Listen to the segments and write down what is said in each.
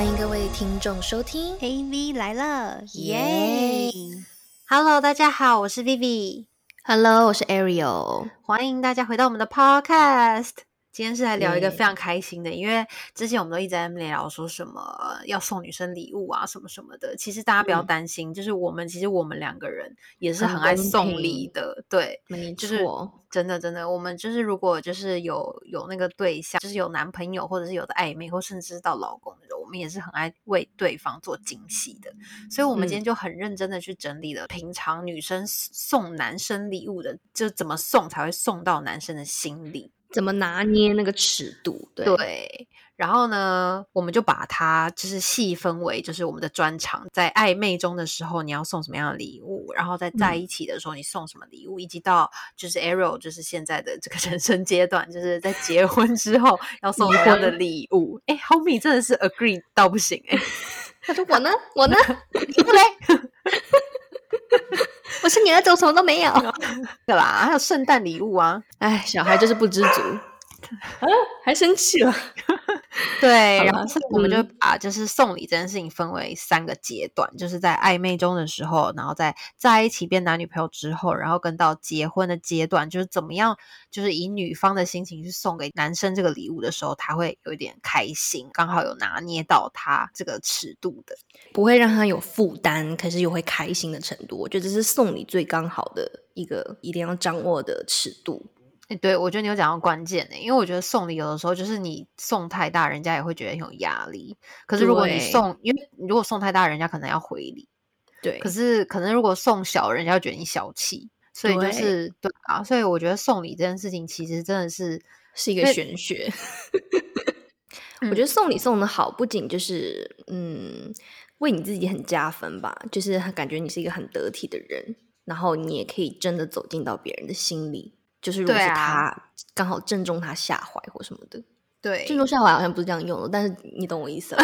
欢迎各位听众收听 AV 来了，耶！Hello，大家好，我是 Vivi，Hello，我是 Ariel。欢迎大家回到我们的 Podcast。今天是来聊一个非常开心的因为之前我们都一直在聊说什么呃要送女生礼物啊，什么什么的。其实大家不要嗯担心，就是我们其实我们两个人也是很很爱送礼的，对。没就是错，真的真的，我们就是如果就是有有那个对象，就是有男朋友或者是有的暧昧，或甚至是到老公的时候，我们也是很爱为对方做惊喜的。所以，我们今天嗯就很认真的去整理了平常女生送男生礼物的，就怎么送才会送到男生的心里。怎么拿捏那个尺度？对，对，然后呢，我们就把它就是细分为，就是我们的专长，在暧昧中的时候你要送什么样的礼物，然后在在嗯一起的时候你送什么礼物，以及到就是 Arrow 就是现在的这个 人生阶段，就是在结婚之后要送离什么样的礼物。哎，Homie 真的是 agree 到不行哎、他说我呢，我呢，你不嘞？我是你儿子，我什么都没有。对吧，还有圣诞礼物啊，哎，小孩就是不知足，啊，还生气了。对，然后我们就嗯把就是送礼这件事情分为三个阶段，就是在暧昧中的时候，然后在在一起变男女朋友之后，然后跟到结婚的阶段，就是怎么样，就是以女方的心情去送给男生这个礼物的时候，他会有一点开心，刚好有拿捏到他这个尺度的。不会让他有负担，可是又会开心的程度。我觉得这是送礼最刚好的一个一定要掌握的尺度。诶对，我觉得你有讲到关键的，因为我觉得送礼有的时候就是你送太大，人家也会觉得很有压力。可是如果你送，因为如果送太大，人家可能要回礼。对，可是可能如果送小，人家会觉得你小气，所以就是对啊，所以我觉得送礼这件事情其实真的是，是一个玄学。嗯我觉得送礼送的好，不仅就是嗯，为你自己很加分吧，就是感觉你是一个很得体的人，然后你也可以真的走进到别人的心里。就是如果是他刚好正中他下怀或什么的，对正中下怀好像不是这样用的，但是你懂我意思了。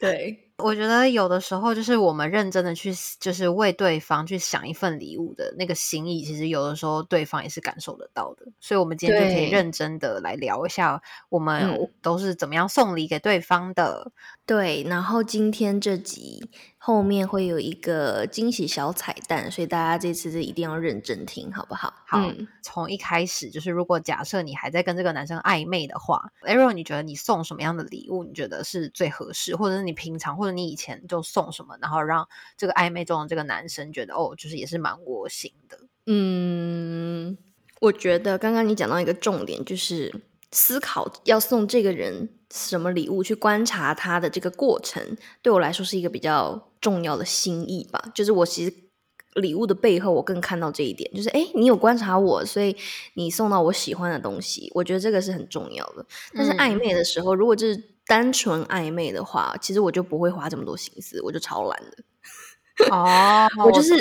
对，我觉得有的时候就是我们认真的去，就是为对方去想一份礼物的那个心意，其实有的时候对方也是感受得到的。所以，我们今天就可以对认真的来聊一下，我们嗯都是怎么样送礼给对方的。对，然后今天这集后面会有一个惊喜小彩蛋，所以大家这次是一定要认真听，好不好？好，嗯从一开始就是，如果假设你还在跟这个男生暧昧的话，Arrow，你觉得你送什么样的礼物，你觉得是最合适，或者是你平常或者你以前就送什么，然后让这个暧昧中的这个男生觉得哦，就是也是蛮窝心的。嗯，我觉得刚刚你讲到一个重点，就是思考要送这个人什么礼物，去观察他的这个过程，对我来说是一个比较重要的心意吧。就是我其实礼物的背后，我更看到这一点，就是诶，你有观察我，所以你送到我喜欢的东西，我觉得这个是很重要的。但是嗯暧昧的时候，如果就是单纯暧昧的话，其实我就不会花这么多心思，我就超懒的。哦，我就是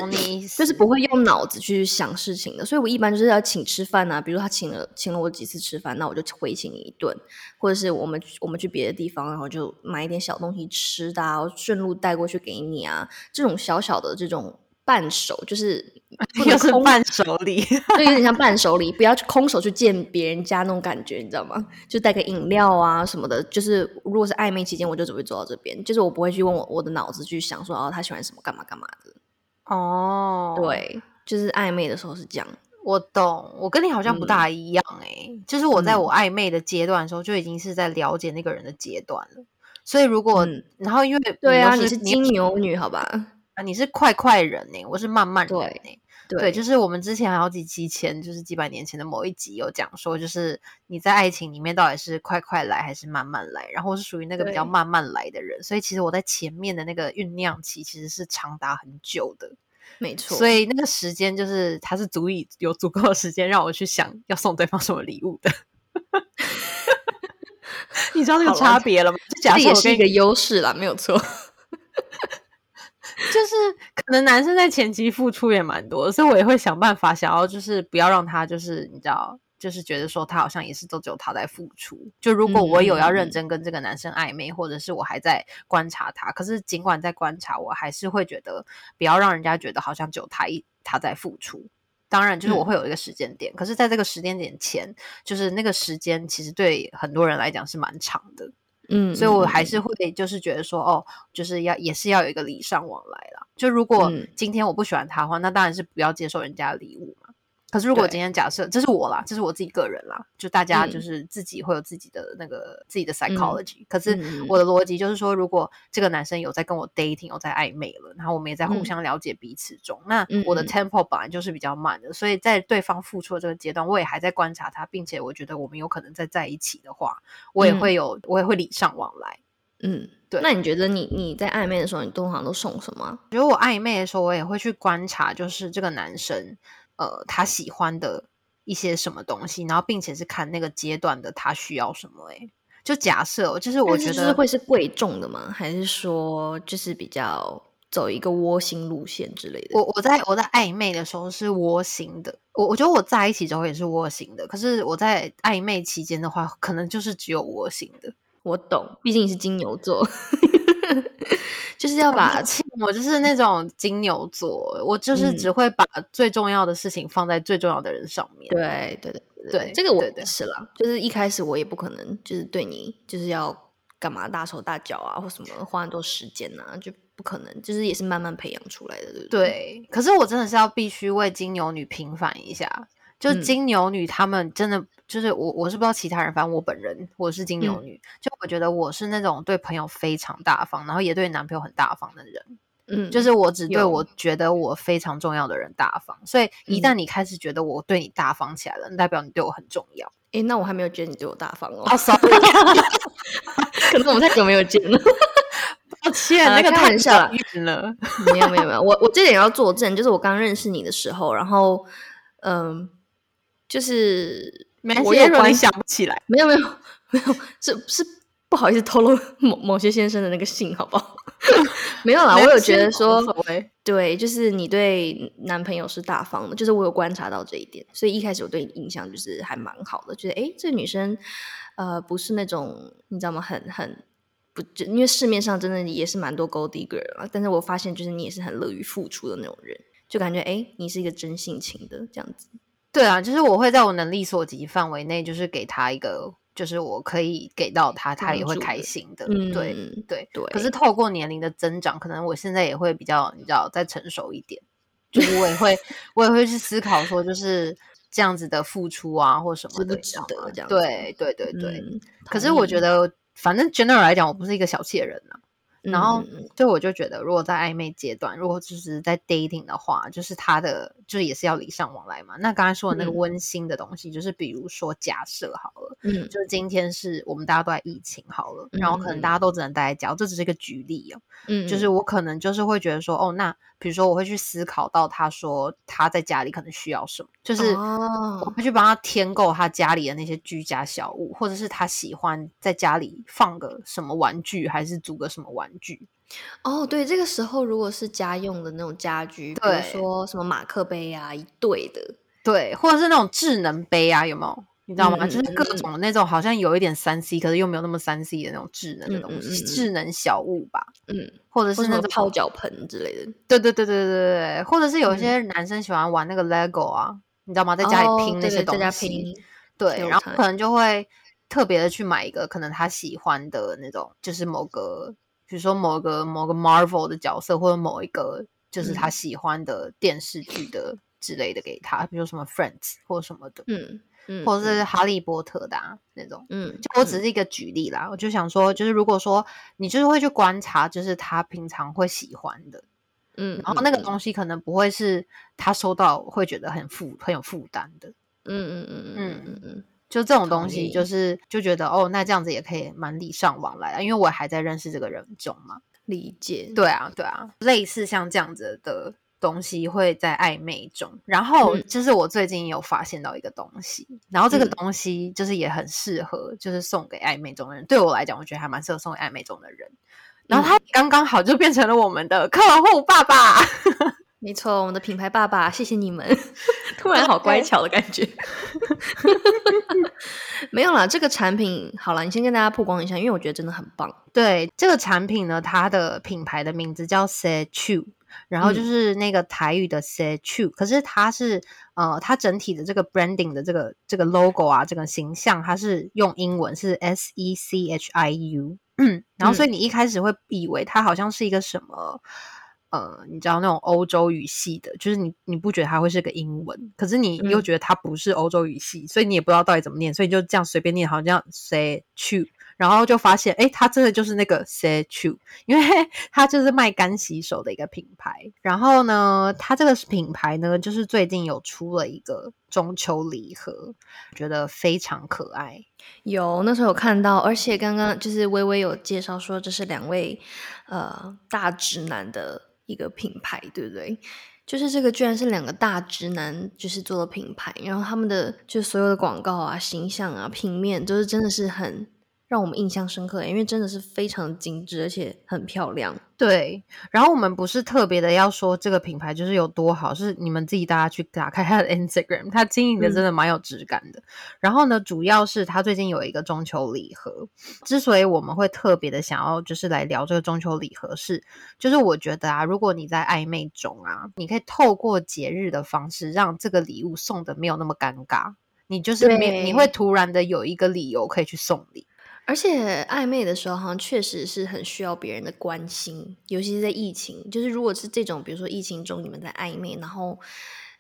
就是不会用脑子去想事情的，所以我一般就是要请吃饭啊，比如他请了请了我几次吃饭，那我就回请你一顿，或者是我们我们去别的地方，然后就买一点小东西吃的、啊，顺路带过去给你啊，这种小小的这种伴手，就是 不能空又是伴手礼。就有点像伴手礼，不要去空手去见别人家那种感觉，你知道吗？就带个饮料啊什么的。就是如果是暧昧期间，我就只会做到这边，就是我不会去问我我的脑子去想说哦他喜欢什么干嘛干嘛的。哦，，对，就是暧昧的时候是这样。我懂，我跟你好像不大一样诶、就是我在嗯我暧昧的阶段的时候，就已经是在了解那个人的阶段了。所以如果，嗯然后因为对啊，你是金牛女，好吧？啊你是快快人呢、我是慢慢人对呢、对对，就是我们之前好几期前，就是几百年前的某一集有讲说，就是你在爱情里面到底是快快来还是慢慢来，然后我是属于那个比较慢慢来的人，所以其实我在前面的那个酝酿期其实是长达很久的，没错。所以那个时间就是它是足以有足够的时间让我去想要送对方什么礼物的。你知道那个差别了吗？这也是一个优势啦，没有错。就是可能男生在前期付出也蛮多，所以我也会想办法想要就是不要让他就是你知道。就是觉得说他好像也是都只有他在付出。就如果我有要认真跟这个男生暧昧，或者是我还在观察他，可是尽管在观察，我还是会觉得不要让人家觉得好像只有他一他在付出。当然，就是我嗯会有一个时间点，可是在这个时间点前，就是那个时间其实对很多人来讲是蛮长的，嗯，所以我嗯还是会就是觉得说，哦，就是要也是要有一个礼尚往来啦。就如果嗯今天我不喜欢他的话，那当然是不要接受人家的礼物嘛。可是如果今天假设这是我啦，这是我自己个人啦，就大家就嗯。是自己会有自己的那个自己的 psychology、可是我的逻辑就是说，如果这个男生有在跟我 dating，有在暧昧了，然后我们也在互嗯。相了解彼此中，那嗯我的嗯 tempo 本来就是比较慢的，所以在对方付出的这个阶段，我也还在观察他，并且我觉得我们有可能再在一起的话，我也嗯。会有，我也会礼尚往来。嗯，对。那你觉得你你在暧昧的时候，你通常都送什么？啊？觉得我暧昧的时候，我也会去观察，就是这个男生，呃，他喜欢的一些什么东西，然后并且是看那个阶段的他需要什么、欸。就假设，就是我觉得就是会是贵重的吗？还是说就是比较走一个窝心路线之类的？我我在我在暧昧的时候是窝心的，我我觉得我在一起之后也是窝心的，可是我在暧昧期间的话，可能就是只有窝心的。我懂，毕竟你是金牛座，就是要把我就是那种金牛座，我就是只嗯会把最重要的事情放在最重要的人上面。对对对对这个我也是啦，就是一开始我也不可能就是对你就是要干嘛大手大脚啊，或什么花很多时间啊，就不可能，就是也是慢慢培养出来的，对不对？对，可是我真的是要必须为金牛女平反一下，就嗯金牛女她们真的就是我我是不知道其他人，反正我本人我是金牛嗯女，就我觉得我是那种对朋友非常大方，然后也对男朋友很大方的人。嗯，就是我只对我觉得我非常重要的人大方，所以一嗯旦你开始觉得我对你大方起来了，那代表你对我很重要。诶，那我还没有觉得你对我大方哦，哦，sorry，可能我们太久没有见了。抱歉，那个太玩笑了。没有没有没有，我我这点要作证，就是我刚认识你的时候，然后嗯，就是我有关你想不起来，没有没有没有，是是不好意思透露某某些先生的那个姓，好不好？没有啦，我有觉得说。对，就是你对男朋友是大方的，就是我有观察到这一点，所以一开始我对你印象就是还蛮好的，觉得诶，这个女生呃不是那种你知道吗？很很不，就因为市面上真的也是蛮多 gold digger 啊，但是我发现就是你也是很乐于付出的那种人，就感觉诶，你是一个真性情的这样子。对啊，就是我会在我能力所及范围内，就是给他一个，就是我可以给到他，他也会开心的。嗯，对对对。可是透过年龄的增长，可能我现在也会比较，你知道，再成熟一点。就是我也会，我也会去思考说，就是这样子的付出啊，或什么的，值不值得这样子对对对对。嗯可是我觉，得，反正 general 来讲，我不是一个小气的人啊。然后嗯嗯。嗯所以我就觉得，如果在暧昧阶段，如果就是在 dating 的话，就是他的就是也是要礼尚往来嘛。那刚才说的那个嗯。温馨的东西，就是比如说假设好了，嗯。就是今天是我们大家都在疫情好了，然后可能嗯。大家都只能待在家，这只是一个举例哦。嗯，就是我可能就是会觉得说，哦，那比如说我会去思考到他说他在家里可能需要什么，就是我哦，会去帮他添购他家里的那些居家小物，或者是他喜欢在家里放个什么玩具，还是组个什么玩具。哦，对，这个时候如果是家用的那种家居，比如说什么马克杯啊，一对的，对，或者是那种智能杯啊，有没有？你知道吗？嗯就是各种那种好像有一点三 C，可是又没有那么三 C 的那种智能的嗯东西，智能小物吧，嗯，或者是那种泡脚盆之类的，对对对对对对对，或者是有嗯。些男生喜欢玩那个 LEGO 啊，你知道吗？在家里哦拼那些东西，拼对，然后可能就会特别的去买一个可能他喜欢的那种，就是某个，比如说某个某个 Marvel 的角色，或者某一个就是他嗯。喜欢的电视剧的之类的给他，比如说什么 Friends 或什么的，嗯嗯，或者是哈利波特的、啊、那种。嗯，就我只是一个举例啦，我就想说，就是如果说你就是会去观察，就是他平常会喜欢的，嗯，然后那个嗯东西可能不会是他收到会觉得很负很有负担的，嗯嗯嗯嗯嗯嗯嗯，就这种东西，就是就觉得哦，那这样子也可以蛮礼尚往来的，因为我还在认识这个人中嘛。理解，对啊，对啊，类似像这样子的东西会在暧昧中，然后嗯就是我最近有发现到一个东西，然后这个嗯东西就是也很适合，就是送给暧昧中的人。对我来讲，我觉得还蛮适合送给暧昧中的人。然后他刚刚好就变成了我们的客户爸爸。没错，我们的品牌爸爸，谢谢你们，突然好乖巧的感觉。没有啦，这个产品好了，你先跟大家曝光一下，因为我觉得真的很棒。对这个产品呢，它的品牌的名字叫 Set Two，然后就是那个台语的 “say true”，可是它是呃，它整体的这个 branding 的这个这个 logo 啊，这个形象它是用英文是 S E C H I U，然后所以你一开始会以为它好像是一个什么。呃，你知道那种欧洲语系的，就是你你不觉得它会是个英文，可是你又觉得它不是欧洲语系，所以你也不知道到底怎么念，所以就这样随便念，好像 say true，然后就发现，哎，它真的就是那个 s e c h u 因为 它就是卖干洗手的一个品牌。然后呢，它这个品牌呢，就是最近有出了一个中秋礼盒，觉得非常可爱。有那时候有看到，而且刚刚就是微微有介绍说，这是两位呃大直男的。一个品牌，对不对？就是这个，居然是两个大直男，就是做的品牌，然后他们的就所有的广告啊、形象啊、平面，都是真的是很。让我们印象深刻，因为真的是非常精致，而且很漂亮。对，然后我们不是特别的要说这个品牌就是有多好，是你们自己大家去打开它的 Instagram，它经营的真的蛮有质感的。然后呢，主要是它最近有一个中秋礼盒。之所以我们会特别的想要就是来聊这个中秋礼盒，是就是我觉得啊，如果你在暧昧中啊，你可以透过节日的方式，让这个礼物送的没有那么尴尬，你就是没你会突然的有一个理由可以去送礼。而且暧昧的时候，好像确实是很需要别人的关心，尤其是在疫情。就是如果是这种，比如说疫情中你们在暧昧，然后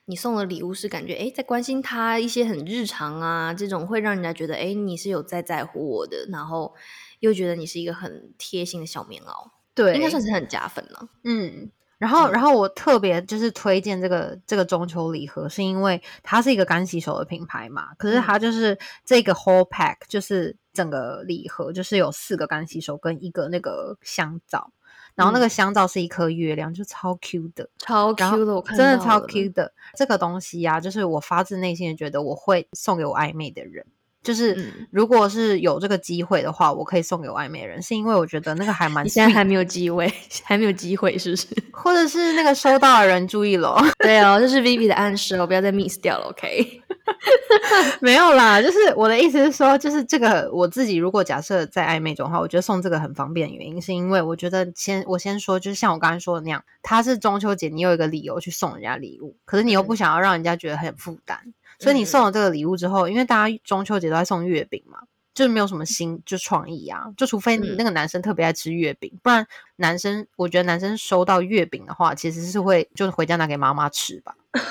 你送的礼物是感觉哎在关心他一些很日常啊，这种会让人家觉得哎你是有在在乎我的，然后又觉得你是一个很贴心的小棉袄，对，应该算是很加分了。嗯。然后，然后我特别就是推荐这个这个中秋礼盒，是因为它是一个干洗手的品牌嘛。可是它就是这个 whole pack，就是整个礼盒就是有四个干洗手跟一个那个香皂，然后那个香皂是一颗月亮，就超 Q 的，超 Q 的，我看真的超 Q 的。这个东西呀，就是我发自内心的觉得我会送给我暧昧的人。就是如果是有这个机会的话，我可以送给我暧昧人，是因为我觉得那个还蛮。现在 还没有机会，还没有机会，是不是？或者是那个收到的人注意了，对哦，这是 Vivi 的暗示哦，不要再 miss 掉了，OK？没有啦，就是我的意思是说，就是这个我自己如果假设在暧昧中的话，我觉得送这个很方便，原因是因为我觉得先我先说，就是像我刚才说的那样，它是中秋节，你有一个理由去送人家礼物，可是你又不想要让人家觉得很负担。所以你送了这个礼物之后，因为大家中秋节都在送月饼嘛，就是没有什么新就创意啊，就除非你那个男生特别爱吃月饼，不然男生我觉得男生收到月饼的话，其实是会就是回家拿给妈妈吃吧。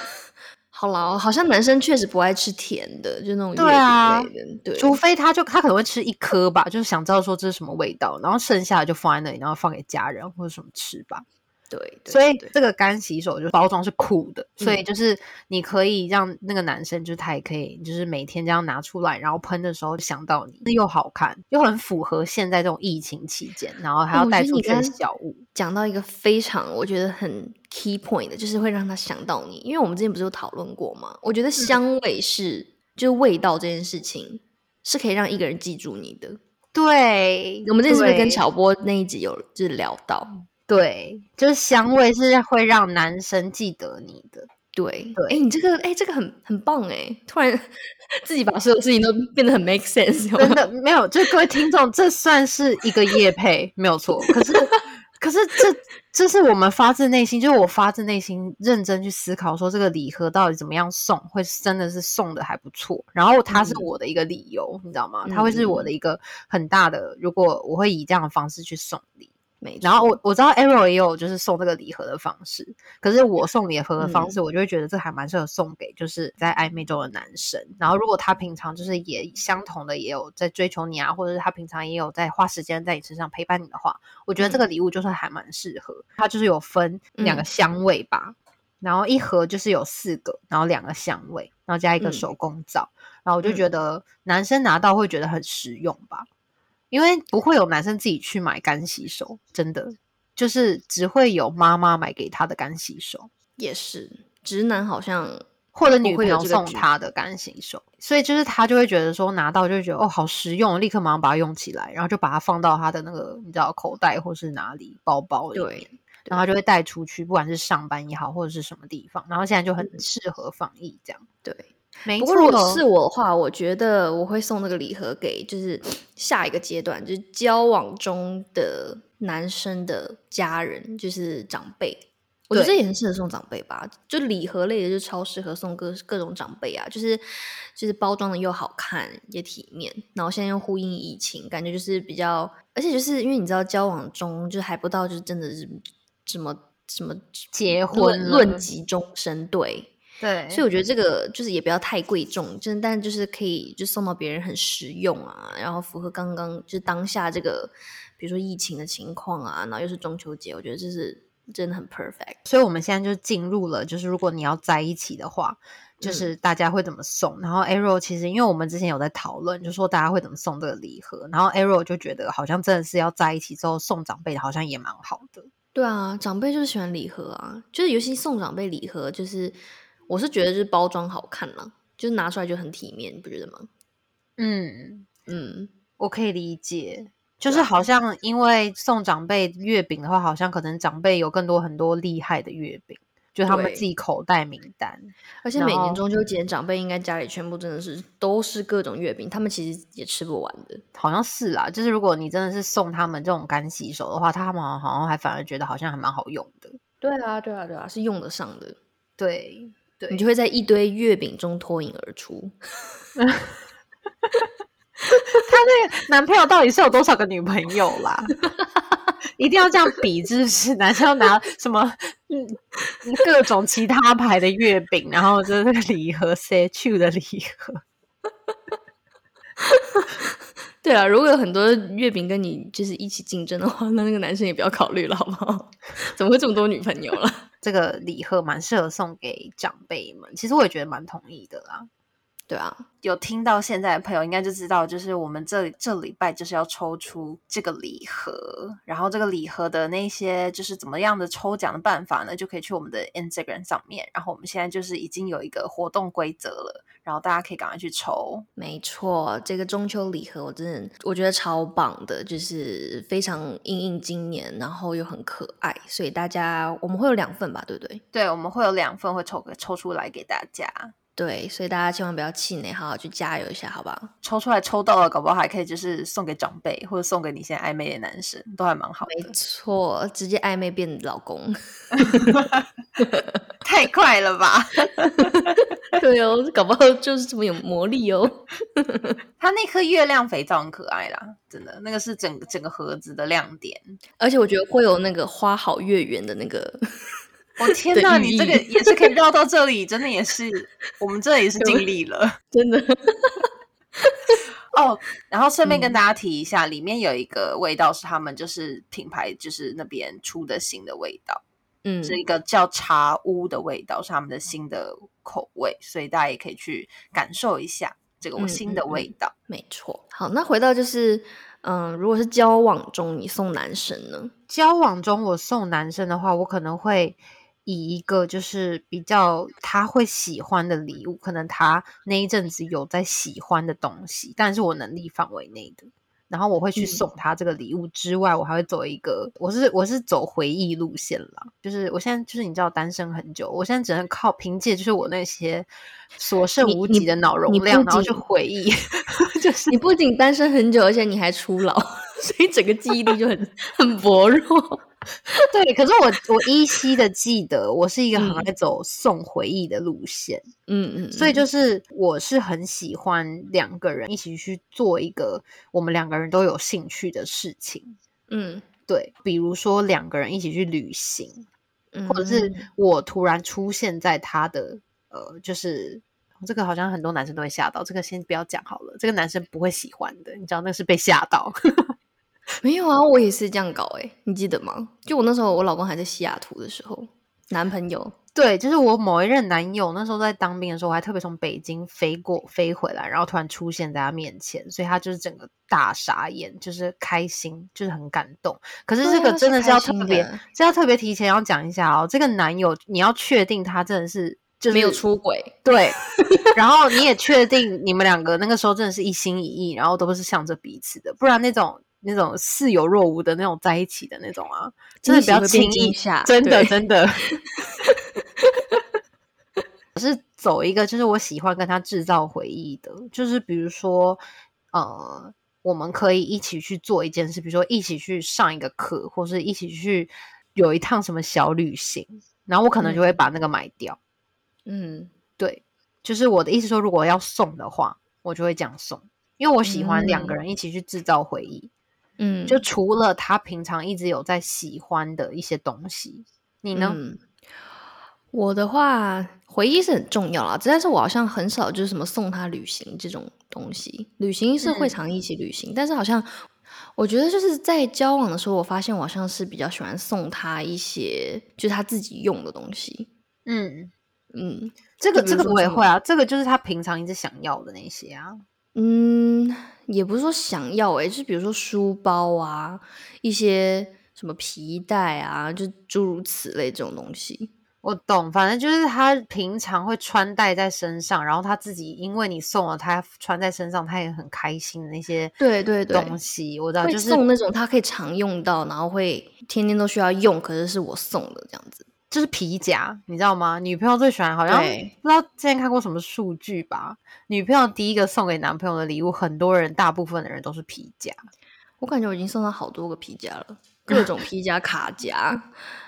好了，好像男生确实不爱吃甜的，就那种对啊，对，除非他就他可能会吃一颗吧，就是想知道说这是什么味道，然后剩下的就放在那里，然后放给家人或者什么吃吧。对，所以这个干洗手就包装是酷的，所以就是你可以让那个男生，就是他也可以，就是每天这样拿出来，然后喷的时候想到你，又好看又很符合现在这种疫情期间，然后还要带出去的小物。讲到一个非常我觉得很 key point 的，就是会让他想到你，因为我们之前不是有讨论过吗？我觉得香味是，就是味道这件事情是可以让一个人记住你的。对，我们这次是不是跟乔波那一集有就是聊到？对，就是香味是会让男生记得你的。对，对，哎，你这个，哎，这个很很棒，哎，突然自己把所有事情都变得很 make sense。真的没有，就各位听众，这算是一个夜配，没有错。可是，可是这这是我们发自内心，就是我发自内心认真去思考，说这个礼盒到底怎么样送，会真的是送的还不错。然后它是我的一个理由，你知道吗？它会是我的一个很大的，如果我会以这样的方式去送礼。然后我我知道 Arrow 也有就是送这个礼盒的方式，可是我送礼盒的方式，我就会觉得这还蛮适合送给就是在暧昧中的男生。然后如果他平常就是也相同的也有在追求你啊，或者是他平常也有在花时间在你身上陪伴你的话，我觉得这个礼物就是还蛮适合。它就是有分两个香味吧，然后一盒就是有四个，然后两个香味，然后加一个手工皂，然后我就觉得男生拿到会觉得很实用吧。因为不会有男生自己去买干洗手，真的就是只会有妈妈买给他的干洗手。也是直男好像或者女朋友送他的干洗手，所以就是他就会觉得说拿到就觉得哦好实用，立刻马上把它用起来，然后就把它放到他的那个你知道口袋或是哪里包包里面，然后就会带出去，不管是上班也好或者是什么地方，然后现在就很适合防疫这样。对。不过，如果是我的话，我觉得我会送那个礼盒给就是下一个阶段，就是交往中的男生的家人，就是长辈。我觉得这也很适合送长辈吧，就礼盒类的就超适合送各各种长辈啊，就是就是包装的又好看也体面，然后现在又呼应疫情，感觉就是比较，而且就是因为你知道交往中就还不到，就是真的是什么什么结婚论及终身，对，对，所以我觉得这个就是也不要太贵重，就是但就是可以就送到别人很实用啊，然后符合刚刚就是当下这个比如说疫情的情况啊，然后又是中秋节，我觉得这是真的很 perfect。所以我们现在就进入了，就是如果你要在一起的话，就是大家会怎么送。然后 Arrow 其实因为我们之前有在讨论，就说大家会怎么送这个礼盒，然后 Arrow 就觉得好像真的是要在一起之后送长辈的，好像也蛮好的。对啊，长辈就是喜欢礼盒啊，就是尤其送长辈礼盒，就是我是觉得就是包装好看啦，就是拿出来就很体面，你不觉得吗？嗯，嗯，我可以理解。就是好像因为送长辈月饼的话，好像可能长辈有更多很多厉害的月饼，就他们自己口袋名单。而且每年中秋节长辈应该家里全部真的是都是各种月饼，他们其实也吃不完的。好像是啦，就是如果你真的是送他们这种干洗手的话，他们好像还反而觉得好像还蛮好用的。对啊，对啊，对啊，是用得上的，对对，你就会在一堆月饼中脱颖而出。他那个男朋友到底是有多少个女朋友啦？一定要这样比，就是男生要拿什么嗯各种其他牌的月饼，然后就是那个礼盒 say to 的礼盒。对啊，如果有很多月饼跟你就是一起竞争的话，那那个男生也不要考虑了，好不好？怎么会这么多女朋友了？这个礼盒蛮适合送给长辈们，其实我也觉得蛮同意的啦。对啊，有听到现在的朋友应该就知道，就是我们这这礼拜就是要抽出这个礼盒，然后这个礼盒的那些就是怎么样的抽奖的办法呢，就可以去我们的 Instagram 上面。然后我们现在就是已经有一个活动规则了，然后大家可以赶快去抽。没错，这个中秋礼盒我真的我觉得超棒的，就是非常应应今年，然后又很可爱，所以大家我们会有两份吧，对不对？对，我们会有两份会抽个抽出来给大家，对，所以大家千万不要气馁，好好去加油一下，好不好？抽出来抽到了，搞不好还可以就是送给长辈或者送给你现在暧昧的男生，都还蛮好没的。错，直接暧昧变老公。太快了吧！对哦，搞不好就是这么有魔力哦。他那颗月亮肥皂很可爱啦，真的，那个是整个整个盒子的亮点。而且我觉得会有那个花好月圆的那个，我、天哪，你这个也是可以绕到这里，真的也是，我们这也是尽力了 真的。哦。然后顺便嗯跟大家提一下，里面有一个味道是他们就是品牌就是那边出的新的味道，嗯，是一个叫茶屋的味道，是他们的新的口味，所以大家也可以去感受一下这个嗯新的嗯嗯味道。没错。好，那回到就是，嗯，如果是交往中你送男生呢？交往中我送男生的话，我可能会以一个就是比较他会喜欢的礼物，可能他那一阵子有在喜欢的东西，但是我能力范围内的。然后我会去嗯送他这个礼物之外，我还会走一个，我是我是走回忆路线啦。就是我现在就是你知道单身很久，我现在只能靠凭借就是我那些所剩无几的脑容量，然后去回忆，就是你不仅单身很久，而且你还初老，所以整个记忆力就很 很薄弱。对，可是我我依稀的记得，我是一个很嗯爱走送回忆的路线，嗯嗯，所以嗯就是我是很喜欢两个人一起去做一个我们两个人都有兴趣的事情。嗯对，比如说两个人一起去旅行，嗯，或者是我突然出现在他的呃，就是这个好像很多男生都会吓到，这个先不要讲好了，这个男生不会喜欢的，你知道那是被吓到。没有啊，我也是这样搞哎、你记得吗？就我那时候我老公还在西雅图的时候，男朋友，对，就是我某一任男友，那时候在当兵的时候，我还特别从北京飞过飞回来，然后突然出现在他面前，所以他就是整个大傻眼，就是开心，就是很感动。可是这个啊真的是要特别的，这要特别提前要讲一下哦。这个男友你要确定他真的是就是没有出轨，对，然后你也确定你们两个那个时候真的是一心一意，然后都是向着彼此的，不然那种那种似有若无的那种在一起的那种啊，真的不要轻易惊吓真的真的。我是走一个，就是我喜欢跟他制造回忆的，就是比如说，呃，我们可以一起去做一件事，比如说一起去上一个课，或是一起去有一趟什么小旅行，然后我可能就会把那个买掉。嗯对，就是我的意思说，如果要送的话，我就会这样送，因为我喜欢两个人一起去制造回忆。嗯，就除了他平常一直有在喜欢的一些东西，你呢？嗯我的话，回忆是很重要啦，但是我好像很少就是什么送他旅行这种东西。旅行是会嗯常一起旅行，但是好像我觉得就是在交往的时候，我发现我好像是比较喜欢送他一些就是他自己用的东西。嗯，嗯这个这个我也会啊，这个就是他平常一直想要的那些啊。嗯，也不是说想要诶、就是比如说书包啊，一些什么皮带啊，就诸如此类这种东西。我懂，反正就是他平常会穿戴在身上，然后他自己因为你送了他穿在身上，他也很开心的那些对对对，东西，我知道，就是送那种他可以常用到，然后会天天都需要用，可是是我送的这样子。就是皮夹，你知道吗？女朋友最喜欢，好像不知道之前看过什么数据吧？女朋友第一个送给男朋友的礼物，很多人大部分的人都是皮夹。我感觉我已经送他好多个皮夹了，各种皮夹、卡夹，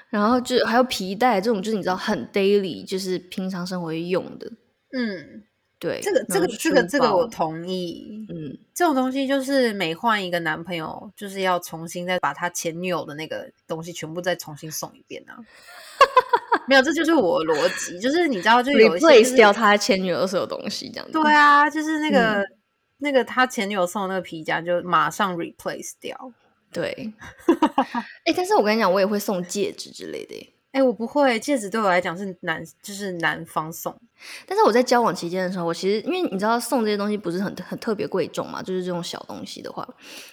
然后就还有皮带这种，就是你知道很 daily，就是平常生活会用的。嗯，对，这个这个这个这个我同意。嗯，这种东西就是每换一个男朋友，就是要重新再把他前女友的那个东西全部再重新送一遍啊。没有，这就是我逻辑，就是你知道，就有一些、就 replace、掉他前女友的所有东西，这样子。对啊，就是那个、嗯那个他前女友送的那个皮夹，就马上 replace 掉。对，哎、但是我跟你讲，我也会送戒指之类的耶。哎、我不会，戒指对我来讲是男，就是男方送。但是我在交往期间的时候，我其实因为你知道送这些东西不是很很特别贵重嘛，就是这种小东西的话，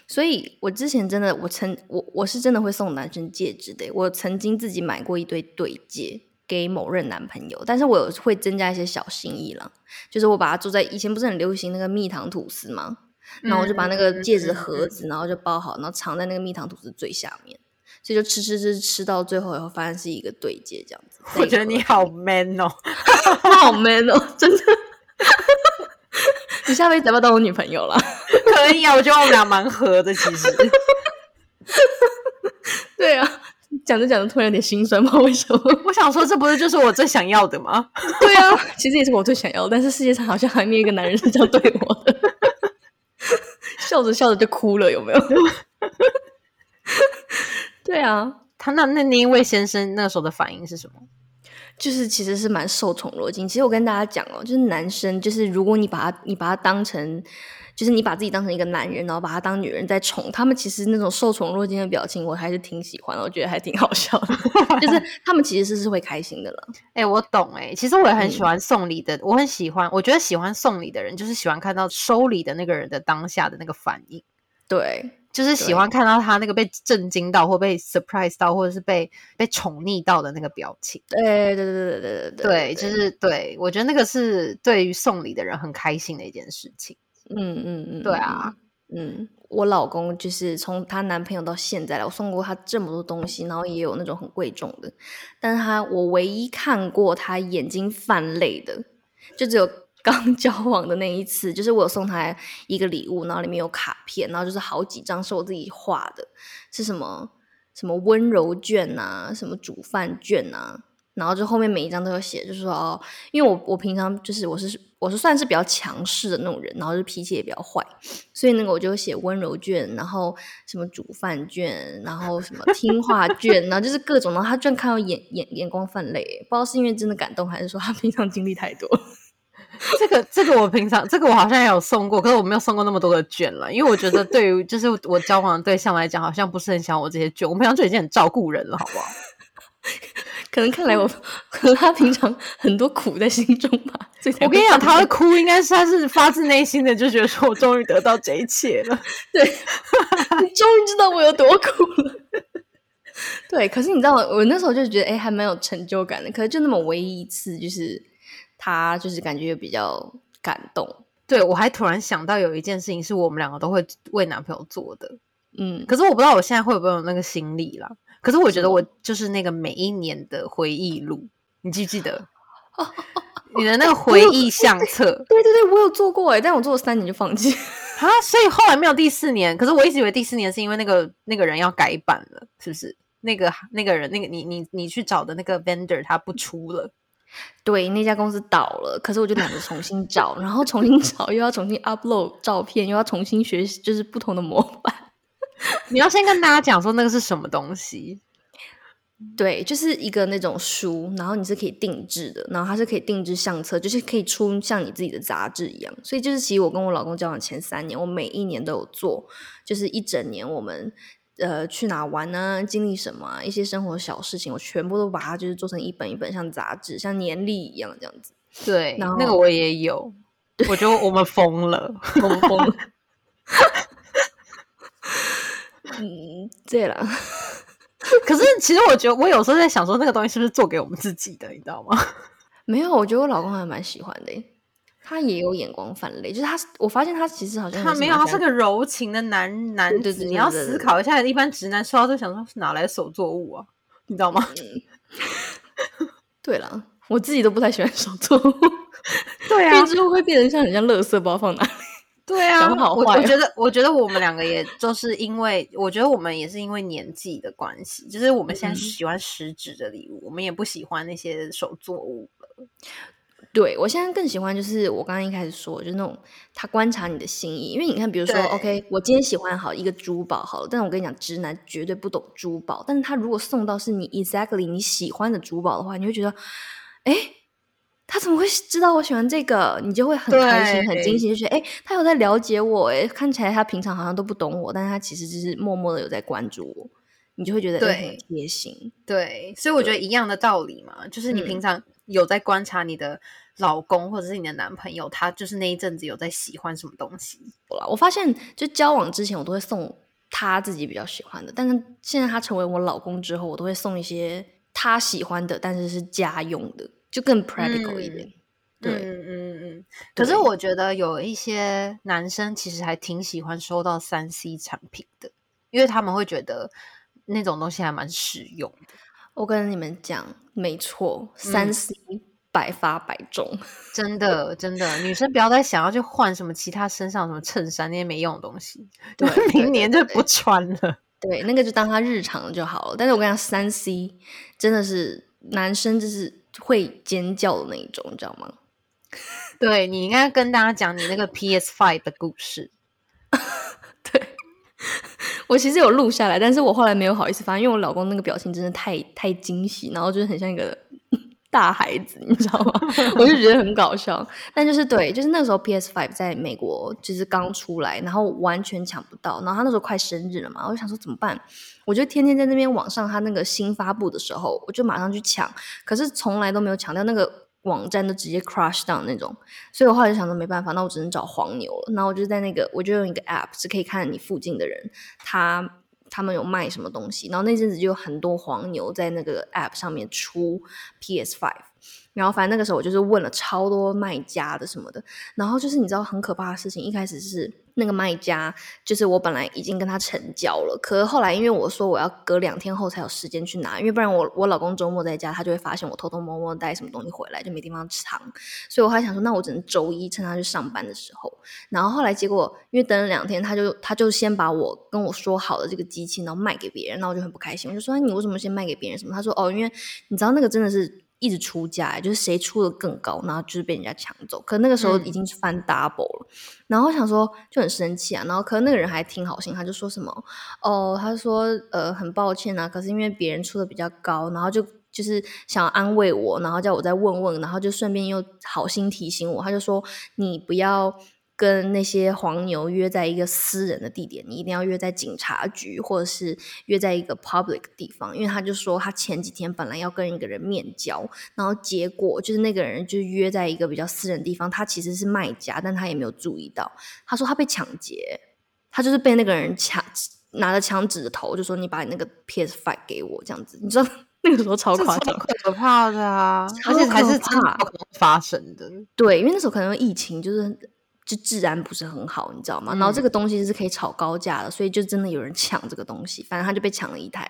所以我之前真的我曾我我是真的会送男生戒指的。我曾经自己买过一对对戒给某任男朋友，但是我有会增加一些小心意啦，就是我把它做在以前不是很流行那个蜜糖吐司嘛？然后我就把那个戒指盒子，然后就包好，然后藏在那个蜜糖吐司最下面，所以就吃吃吃吃到最后以后，发现是一个对接这样子。我觉得你好 man 哦。他好 man 哦，真的。你下辈子要不要当我女朋友了？可以啊，我觉得我们俩蛮合的，其实。对啊，讲着讲着突然有点心酸，不知道为什么。我想说，这不是就是我最想要的吗？对啊，其实也是我最想要的，但是世界上好像还没有一个男人是这样对我的。笑着笑着就哭了，有没有？对啊，他那那那一位先生那个时候的反应是什么？就是其实是蛮受宠若惊。其实我跟大家讲哦，就是男生，就是如果你把他你把他当成，就是你把自己当成一个男人，然后把他当女人在宠，他们其实那种受宠若惊的表情，我还是挺喜欢的，我觉得还挺好笑的。就是他们其实是是会开心的了。哎、我懂哎、其实我也很喜嗯欢送礼的，我很喜欢，我觉得喜欢送礼的人就是喜欢看到收礼的那个人的当下的那个反应，对，就是喜对欢看到他那个被震惊到，或被 surprise 到，或者是被被宠溺到的那个表情。对对对对对对对，就是对我觉得那个是对于送礼的人很开心的一件事情。嗯嗯嗯，对啊，嗯，我老公就是从他男朋友到现在了，我送过他这么多东西，然后也有那种很贵重的，但是他我唯一看过他眼睛泛泪的，就只有 刚交往的那一次，就是我送他一个礼物，然后里面有卡片，然后就是好几张是我自己画的，是什么什么温柔卷啊，什么煮饭卷啊。然后就后面每一张都有写，就是说哦，因为我我平常就是我是我是算是比较强势的那种人，然后就脾气也比较坏，所以那个我就写温柔卷，然后什么煮饭卷，然后什么听话卷，然后就是各种，然后他居然看到眼眼眼光泛泪，不知道是因为真的感动，还是说他平常经历太多。这个这个我平常这个我好像也有送过，可是我没有送过那么多的卷了，因为我觉得对于就是我交往的对象来讲，好像不是很想我这些卷，我平常就已经很照顾人了，好不好？可能看来我，可能他平常很多苦在心中吧。我跟你讲，他会哭，应该是他是发自内心的就觉得说我终于得到这一切了。对，你终于知道我有多苦了。对，可是你知道，我那时候就觉得，哎，还蛮有成就感的。可是就那么唯一一次，就是他就是感觉比较感动。对我还突然想到有一件事情是我们两个都会为男朋友做的，嗯，可是我不知道我现在会不会有那个心理啦。可是我觉得我就是那个每一年的回忆录，你记不记得？你的那个 回忆相册对对对，我有做过哎，但我做了三年就放弃。啊，所以后来没有第四年。可是我一直以为第四年是因为那个那个人要改版了，是不是？那个那个人，那个你你你去找的那个 vendor 他不出了，对，那家公司倒了，可是我就懒得重新找，然后重新找又要重新 upload 照片，又要重新学习，就是不同的模板。你要先跟大家讲说那个是什么东西。对，就是一个那种书，然后你是可以定制的，然后它是可以定制相册，就是可以出像你自己的杂志一样。所以就是其实我跟我老公交往前三年，我每一年都有做，就是一整年我们呃去哪玩呢，经历什么一些生活小事情，我全部都把它就是做成一本一本像杂志，像年历一样这样子。对，然后那个我也有，我觉得我们疯了。我们疯了。嗯，对了。可是其实我觉得，我有时候在想说，那个东西是不是做给我们自己的，你知道吗？没有，我觉得我老公还蛮喜欢的，他也有眼光泛泪，就是他，我发现他其实好像他没有，他是个柔情的男男子。你要思考一下，一般直男说到就想说哪来的手作物啊？你知道吗？对了，我自己都不太喜欢手作物，对啊，之后会变成像人家垃圾，不知道放哪里。对啊，我我觉得，我觉得我们两个也就是因为，我觉得我们也是因为年纪的关系，就是我们现在喜欢实指的礼物，我们也不喜欢那些手作物了。对我现在更喜欢，就是我刚刚一开始说，就是那种他观察你的心意，因为你看，比如说，OK，我今天喜欢好一个珠宝，好了，但是我跟你讲，直男绝对不懂珠宝，但是他如果送到是你 exactly 你喜欢的珠宝的话，你会觉得，哎。他怎么会知道我喜欢这个？你就会很开心、很惊喜，就觉得哎，他有在了解我哎，看起来他平常好像都不懂我，但是他其实就是默默的有在关注我，你就会觉得很贴心。对，所以我觉得一样的道理嘛，就是你平常有在观察你的老公或者是你的男朋友，他就是那一阵子有在喜欢什么东西。我发现，就交往之前我都会送他自己比较喜欢的，但是现在他成为我老公之后，我都会送一些他喜欢的，但是是家用的。就更 practical 一点，对，嗯嗯嗯。可是我觉得有一些男生其实还挺喜欢收到三 C 产品的，因为他们会觉得那种东西还蛮实用的。我跟你们讲，没错，三 C 百发百中，真的真的。女生不要再想要去换什么其他身上什么衬衫那些没用的东西，对，明年就不穿了。对，那个就当它日常就好了。但是我跟你讲，三 C 真的是男生就是。会尖叫的那一种，你知道吗？对你应该跟大家讲你那个 PS Five 的故事。我其实有录下来，但是我后来没有好意思发，因为我老公那个表情真的太太惊喜，然后就是很像一个。大孩子，你知道吗？我就觉得很搞笑。但就是对，就是那时候 PS Five 在美国就是刚出来，然后完全抢不到。然后他那时候快生日了嘛，我就想说怎么办？我就天天在那边网上他那个新发布的时候，我就马上去抢。可是从来都没有抢到，那个网站都直接 crash down 那种。所以我后来就想说没办法，那我只能找黄牛了。然后我就在那个，我就用一个 app 是可以看你附近的人，他。他们有卖什么东西，然后那阵子就有很多黄牛在那个 App 上面出 PS Five。然后反正那个时候我就是问了超多卖家的什么的，然后就是你知道很可怕的事情，一开始是那个卖家，就是我本来已经跟他成交了，可是后来因为我说我要隔两天后才有时间去拿，因为不然我我老公周末在家，他就会发现我偷偷摸摸带什么东西回来，就没地方藏，所以我还想说，那我只能周一趁他去上班的时候，然后后来结果因为等了两天，他就他就先把我跟我说好的这个机器，然后卖给别人，那我就很不开心，我就说你为什么先卖给别人什么？他说哦，因为你知道那个真的是。一直出价，就是谁出的更高，然后就是被人家抢走。可那个时候已经是翻 double 了，然后想说就很生气啊。然后可那个人还挺好心，他就说什么哦，他说呃很抱歉啊，可是因为别人出的比较高，然后就就是想安慰我，然后叫我再问问，然后就顺便又好心提醒我，他就说你不要。跟那些黄牛约在一个私人的地点，你一定要约在警察局，或者是约在一个 public 地方，因为他就说他前几天本来要跟一个人面交，然后结果就是那个人就约在一个比较私人地方，他其实是卖家，但他也没有注意到，他说他被抢劫，他就是被那个人抢，拿着枪指着头，就说你把你那个 PS Five 给我，这样子，你知道那个时候超夸张，可怕的啊，而且还是怕发生的，对，因为那时候可能疫情就是。就治安不是很好，你知道吗？然后这个东西是可以炒高价的，所以就真的有人抢这个东西。反正他就被抢了一台，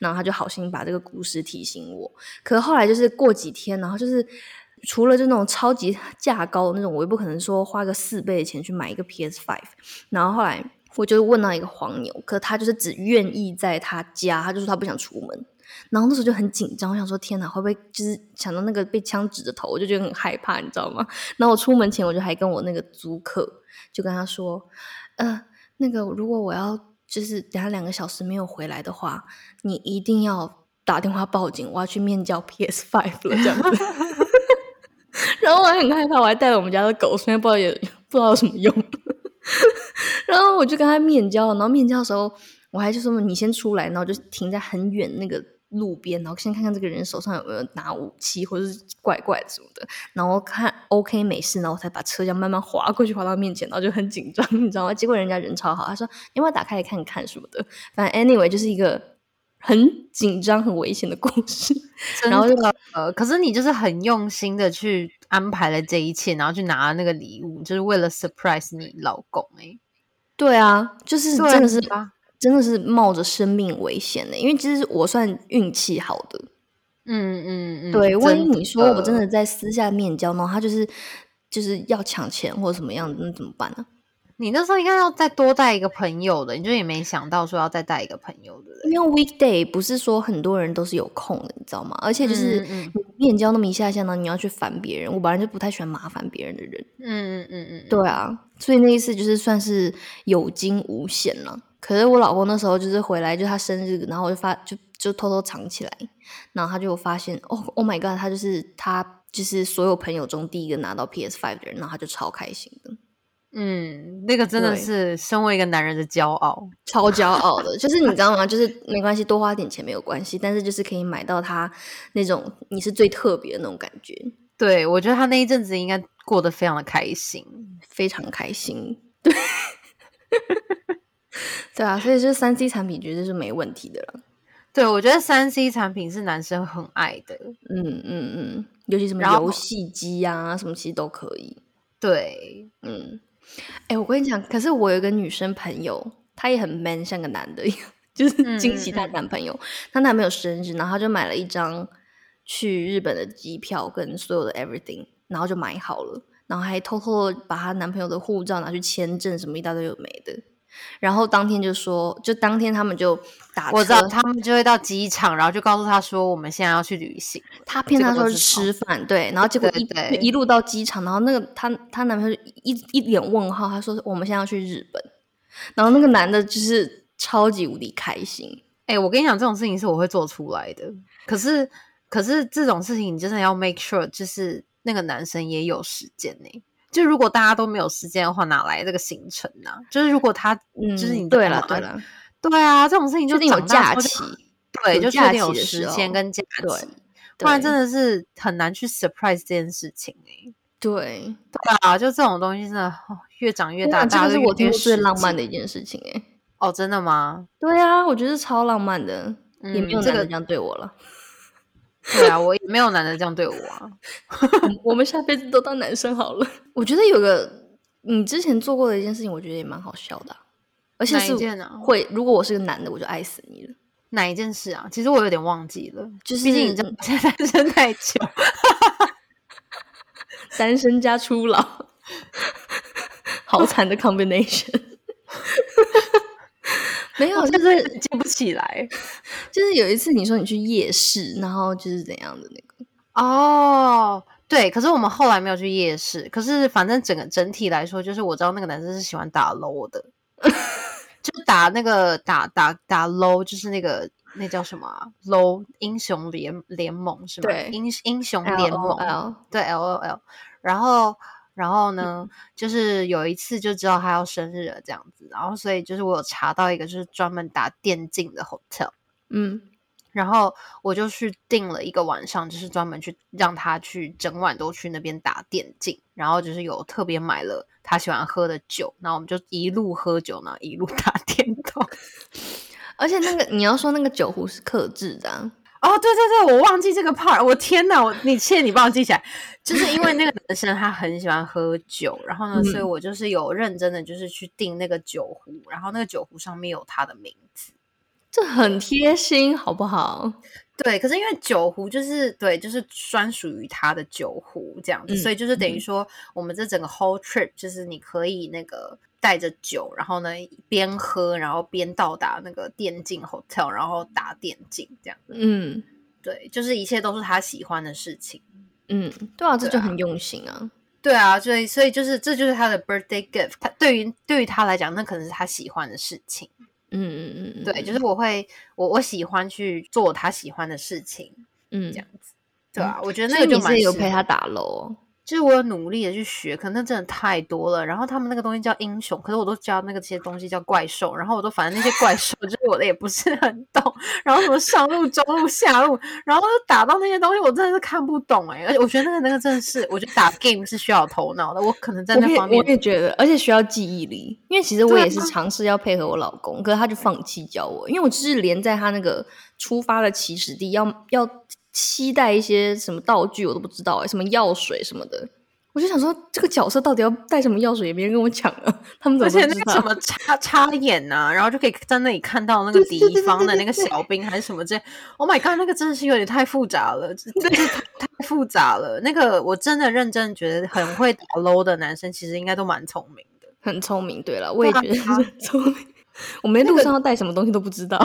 然后他就好心把这个故事提醒我。可是后来就是过几天，然后就是除了就那种超级价高的那种，我也不可能说花个四倍的钱去买一个 PS Five。然后后来我就问到一个黄牛，可他就是只愿意在他家，他就说他不想出门。然后那时候就很紧张，我想说天哪，会不会就是想到那个被枪指着头，我就觉得很害怕，你知道吗？然后我出门前，我就还跟我那个租客就跟他说，呃，那个如果我要就是等下两个小时没有回来的话，你一定要打电话报警，我要去面交 PS Five 了这样子。然后我还很害怕，我还带了我们家的狗，虽然不知道也不知道有什么用。然后我就跟他面交，然后面交的时候，我还就说你先出来，然后就停在很远那个路边，然后先看看这个人手上有没有拿武器或者是怪怪什么的，然后看 OK 没事，然后我才把车这样慢慢滑过去，滑到面前，然后就很紧张，你知道吗？结果人家人超好，他说你要不要打开来看看什么的，反正 anyway 就是一个很紧张、很危险的故事。然后就呃，可是你就是很用心的去安排了这一切，然后去拿那个礼物，就是为了 surprise 你老公哎。对啊，就是真的是真的是冒着生命危险的，因为其实我算运气好的。嗯嗯嗯，对，万一你说我真的在私下面交，然后他就是就是要抢钱或者什么样子，那怎么办呢？你那时候应该要再多带一个朋友的，你就也没想到说要再带一个朋友的。因为 weekday 不是说很多人都是有空的，你知道吗？而且就是面交那么一下下呢，你要去烦别人，我本来就不太喜欢麻烦别人的人。嗯嗯嗯嗯，对啊，所以那一次就是算是有惊无险了。可是我老公那时候就是回来，就他生日，然后我就发就就偷偷藏起来，然后他就发现，哦，Oh my god，他就是他就是所有朋友中第一个拿到 PS Five 的人，然后他就超开心的，嗯，那个真的是身为一个男人的骄傲。超骄傲的。就是你知道吗？就是没关系，多花点钱没有关系，但是就是可以买到他那种你是最特别的那种感觉，对，我觉得他那一阵子应该过得非常的开心。非常开心。对，对啊，所以就是三 C 产品绝对是没问题的了。对，我觉得三 C 产品是男生很爱的。嗯嗯嗯，尤其什么游戏机啊，什么其实都可以。对，嗯，哎、我跟你讲，可是我有一个女生朋友，她也很 man，像个男的一样，就是惊喜她男朋友。她男朋友生日，然后她就买了一张去日本的机票跟所有的 everything，然后就买好了，然后还偷偷地把她男朋友的护照拿去签证，什么一大堆有没的。然后当天就说，就当天他们就打车，我知道他们就会到机场，然后就告诉他说我们现在要去旅行。他骗他说是吃饭，对，然后结果一一路到机场，然后那个她她男朋友一一脸问号，他说我们现在要去日本，然后那个男的就是超级无敌开心，哎、我跟你讲，这种事情是我会做出来的。可是，可是这种事情你真的要 make sure，就是那个男生也有时间呢、就如果大家都没有时间的话，哪来这个行程呢、就是如果他，嗯，就是你对了对了，对啊，这种事情就确定有假期，对，就确定有时时间跟假对期，不然真的是很难去 surprise 这件事情哎、对，对啊，就这种东西真的、哦、越长越大，那这个大家是我听过最浪漫的一件事情哎，哦，真的吗？对啊，我觉得超浪漫的，也没有嗯这个男的这样对我了，对啊，我也没有男的这样对我啊。我们下辈子都当男生好了。我觉得有个你之前做过的一件事情，我觉得也蛮好笑的啊、而且是会，如果我是个男的，我就爱死你了。哪一件事啊？其实我有点忘记了，就是毕竟你知道我现在单身太久。单身加初老，好惨的 combination。没有，就就是是记不起来 就是有一次你说你去夜市，然后就是怎样的那个，哦。对，可是我们后来没有去夜市。可是反正整个整体来说，就是我知道那个男生是喜欢打 low 的，就打那个打打打 low，就是那个那叫什么啊？low 英雄联联盟是吗？对英英雄联盟 LOL 对 L O L，然后然后呢，就是有一次就知道他要生日了这样子，然后所以就是我有查到一个就是专门打电竞的 hotel，嗯，然后我就去订了一个晚上，就是专门去让他去整晚都去那边打电竞，然后就是有特别买了他喜欢喝的酒，然后我们就一路喝酒呢，一路 打电动。而且那个你要说那个酒壶是克制的、啊，哦，对对对，我忘记这个 part，我天哪，我你谢谢你帮我记起来，就是因为那个男生他很喜欢喝酒，然后呢，所以嗯。我就是有认真的就是去订那个酒壶，然后那个酒壶上面有他的名字，这很贴心，好不好？对，可是因为酒壶就是对，就是专属于他的酒壶这样子，所以就是等于说，我们这整个 whole trip 就是你可以那个带着酒，然后呢边喝，然后边到达那个电竞 hotel，然后打电竞这样。嗯，对，就是一切都是他喜欢的事情。嗯，对啊，这就很用心啊。对啊，所以所以就是这就是他的 birthday gift。他对于对于他来讲，那可能是他喜欢的事情。嗯嗯嗯，对，就是我会我我喜欢去做他喜欢的事情，嗯，这样子，对啊，我觉得那个就蛮有陪他打楼。就是我有努力的去学，可能那真的太多了。然后他们那个东西叫英雄，可是我都教那个些东西叫怪兽。然后我都反正那些怪兽，就是我的也不是很懂。然后什么上路、中路、下路，然后打到那些东西，我真的是看不懂哎。而且我觉得那个那个真的是，我觉得打 game 是需要头脑的。我可能在那方面我也觉得，而且需要记忆力。因为其实我也是尝试要配合我老公，可是他就放弃教我，因为我就是连在他那个出发的起始地要要。期待一些什么道具我都不知道哎，什么药水什么的，我就想说这个角色到底要带什么药水，也没人跟我讲啊。他们而且那个什么插插眼呐，然后就可以在那里看到那个敌方的那个小兵还是什么这。Oh my god，那个真的是有点太复杂了，真的是太复杂了。那个我真的认真觉得很会打 low 的男生，其实应该都蛮聪明的，很聪明。对了，我也觉得很聪明。我们路上要带什么东西都不知道。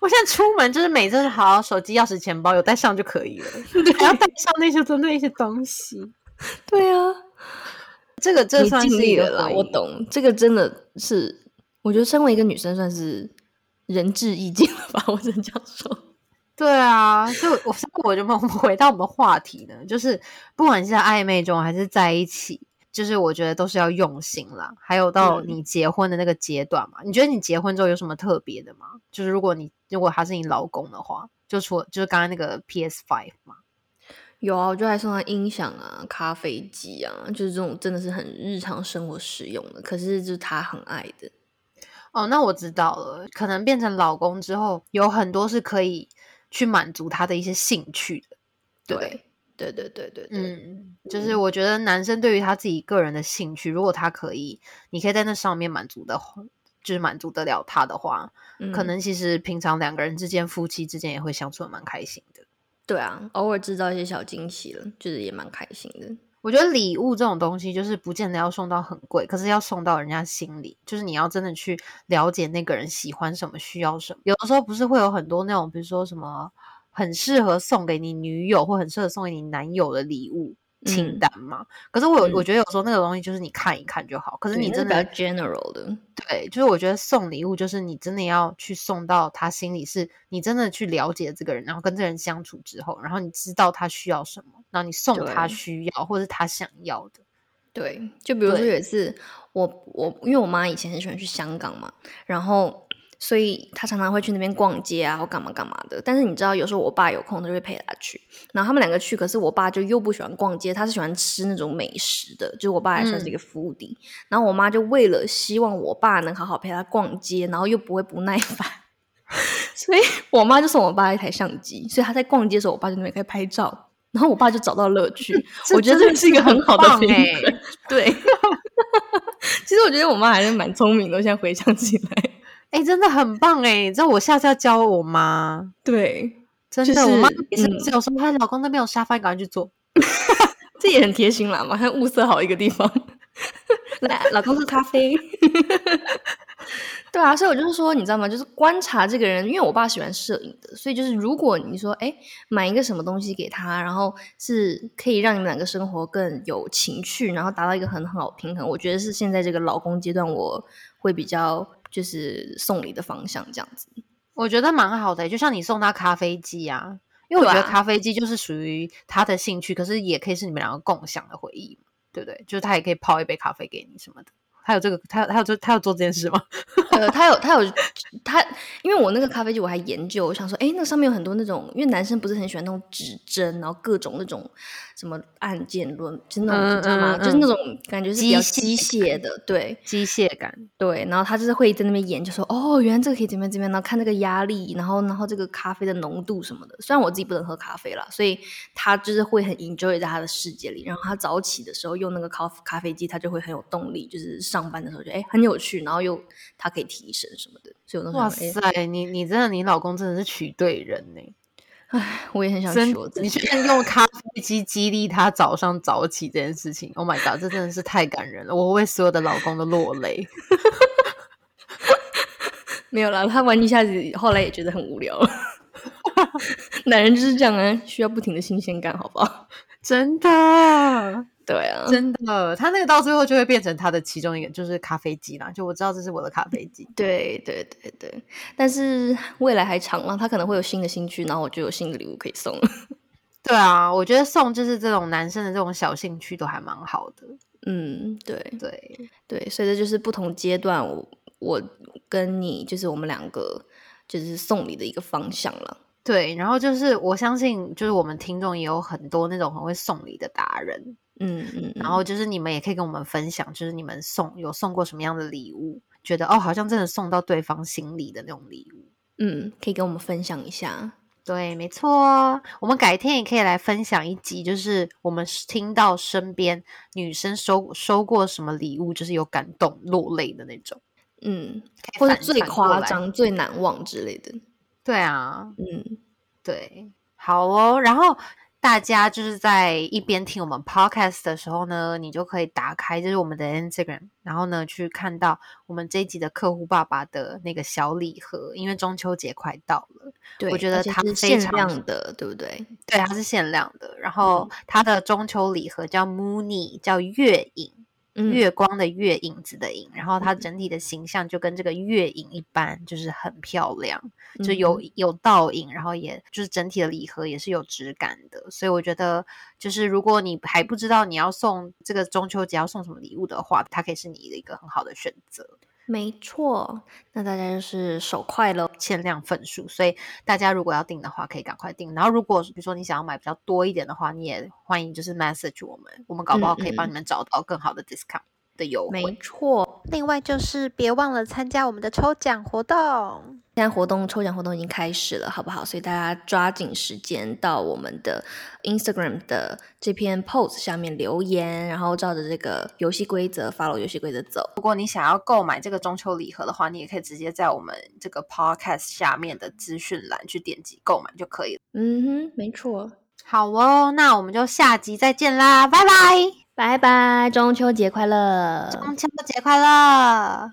我现在出门就是每次好手机、钥匙、钱包有带上就可以了，不要带上那些真的一些东西。对啊，这个这算是了啦，我懂。这个真的是，我觉得身为一个女生算是仁至义尽了吧，我只能这样说。对啊，就我我就我们回到我们话题呢，就是不管是在暧昧中还是在一起。就是我觉得都是要用心啦，还有到你结婚的那个阶段嘛。你觉得你结婚之后有什么特别的吗？就是如果你如果他是你老公的话，就除就是刚刚那个 PS Five 嘛，有啊，我就还送他音响啊、咖啡机啊，就是这种真的是很日常生活使用的，可是就是他很爱的。哦，那我知道了，可能变成老公之后，有很多是可以去满足他的一些兴趣的，对。对对对对对，嗯，就是我觉得男生对于他自己个人的兴趣，如果他可以，你可以在那上面满足的，就是满足得了他的话，可能其实平常两个人之间，夫妻之间也会相处的蛮开心的。对啊，偶尔制造一些小惊喜了，就是也蛮开心的。我觉得礼物这种东西，就是不见得要送到很贵，可是要送到人家心里，就是你要真的去了解那个人喜欢什么，需要什么。有的时候不是会有很多那种，比如说什么。很适合送给你女友，或很适合送给你男友的礼物清单嘛？可是我我觉得有时候那个东西就是你看一看就好。可是你真的 general 的，对，就是我觉得送礼物就是你真的要去送到他心里，是你真的去了解这个人，然后跟这人相处之后，然后你知道他需要什么，然后你送他需要或者是他想要的。对，就比如说有一次，我我因为我妈以前很喜欢去香港嘛，然后。所以他常常会去那边逛街啊，或干嘛干嘛的。但是你知道，有时候我爸有空，他就会陪他去。然后他们两个去，可是我爸就又不喜欢逛街，他是喜欢吃那种美食的。就是我爸还算是一个服务地。然后我妈就为了希望我爸能好好陪他逛街，然后又不会不耐烦，所以我妈就送我爸一台相机。所以他在逛街的时候，我爸就那边可以拍照。然后我爸就找到乐趣。我觉得这是一个很好的平衡。对，其实我觉得我妈还是蛮聪明的。现在回想起来。哎，真的很棒哎！你知道我下次要教我妈。对，真的，我妈一直只有说她老公那边有沙发，赶快去坐。这也很贴心啦，马上物色好一个地方。来，老公喝咖啡。对啊，所以我就是说，你知道吗？就是观察这个人，因为我爸喜欢摄影的，所以就是如果你说，哎，买一个什么东西给他，然后是可以让你们两个生活更有情趣，然后达到一个很好平衡，我觉得是现在这个老公阶段，我会比较。就是送礼的方向这样子，我觉得蛮好的。就像你送他咖啡机啊，因为我觉得咖啡机就是属于他的兴趣，可是也可以是你们两个共享的回忆，对不对？就是他也可以泡一杯咖啡给你什么的。他有这个，他他有做，他有做这件事吗？呃，他有，他有，他因为我那个咖啡机我还研究，我想说，哎，那上面有很多那种，因为男生不是很喜欢那种指针，然后各种那种。什么按键轮，就那种你知道吗？就是那种感觉是比较机械的，对，机械感，对。然后他就是会在那边研究说哦，原来这个可以怎么样怎么样，然后看那个压力，然后然后这个咖啡的浓度什么的。虽然我自己不能喝咖啡啦，所以他就是会很 enjoy 在他的世界里。然后他早起的时候用那个咖咖啡机，他就会很有动力，就是上班的时候就哎很有趣，然后又他可以提升什么的。所以我那哇塞，你你真的，你老公真的是娶对人呢、唉，我也很想真学我，自你己。居然用咖啡机激励他早上早起这件事情，Oh my god，这真的是太感人了！我为所有的老公都落泪。没有啦，他玩一下子，后来也觉得很无聊。男人就是这样啊，需要不停的新鲜感，好不好？真的，对啊，真的，他那个到最后就会变成他的其中一个，就是咖啡机啦。就我知道这是我的咖啡机。对对对对，但是未来还长了，他可能会有新的兴趣，然后我就有新的礼物可以送了。对啊，我觉得送就是这种男生的这种小兴趣都还蛮好的。嗯，对对，对，所以这就是不同阶段我我跟你就是我们两个就是送礼的一个方向了。对，然后就是我相信，就是我们听众也有很多那种很会送礼的达人，嗯嗯，然后就是你们也可以跟我们分享，就是你们送有送过什么样的礼物，觉得哦好像真的送到对方心里的那种礼物。嗯，可以跟我们分享一下。对，没错，我们改天也可以来分享一集，就是我们听到身边女生收收过什么礼物，就是有感动落泪的那种，嗯，或者最。夸张、最难忘之类的。对啊，嗯，对，好哦。然后大家就是在一边听我们 podcast 的时候呢，你就可以打开就是我们的 Instagram，然后呢去看到我们这一集的客户爸爸的那个小礼盒，因为中秋节快到了，对，我觉得而且是限它非常量的，对不对？对，它是限量的。然后它的中秋礼盒叫 Moony，叫月影。嗯，月光的月，影子的影，然后它整体的形象就跟这个月影一般，就是很漂亮，就有嗯。有倒影，然后也就是整体的礼盒也是有质感的，所以我觉得就是如果你还不知道你要送这个中秋节要送什么礼物的话，它可以是你的一个很好的选择。没错。那大家就是手快了。限量份数，所以大家如果要订的话，可以赶快订。然后，如果比如说你想要买比较多一点的话，你也欢迎就是 message 我们，我们搞不好可以帮你们找到更好的 discount 的优没惠。错，另外就是别忘了参加我们的抽奖活动。现在活动抽奖活动已经开始了，好不好？所以大家抓紧时间到我们的 Instagram 的这篇 post 下面留言，然后照着这个游戏规则 follow 游戏规则走。如果你想要购买这个中秋礼盒的话，你也可以直接在我们这个 podcast 下面的资讯栏去点击购买就可以了。嗯哼，没错。好哦，那我们就下集再见啦，拜拜！拜拜，中秋节快乐！中秋节快乐！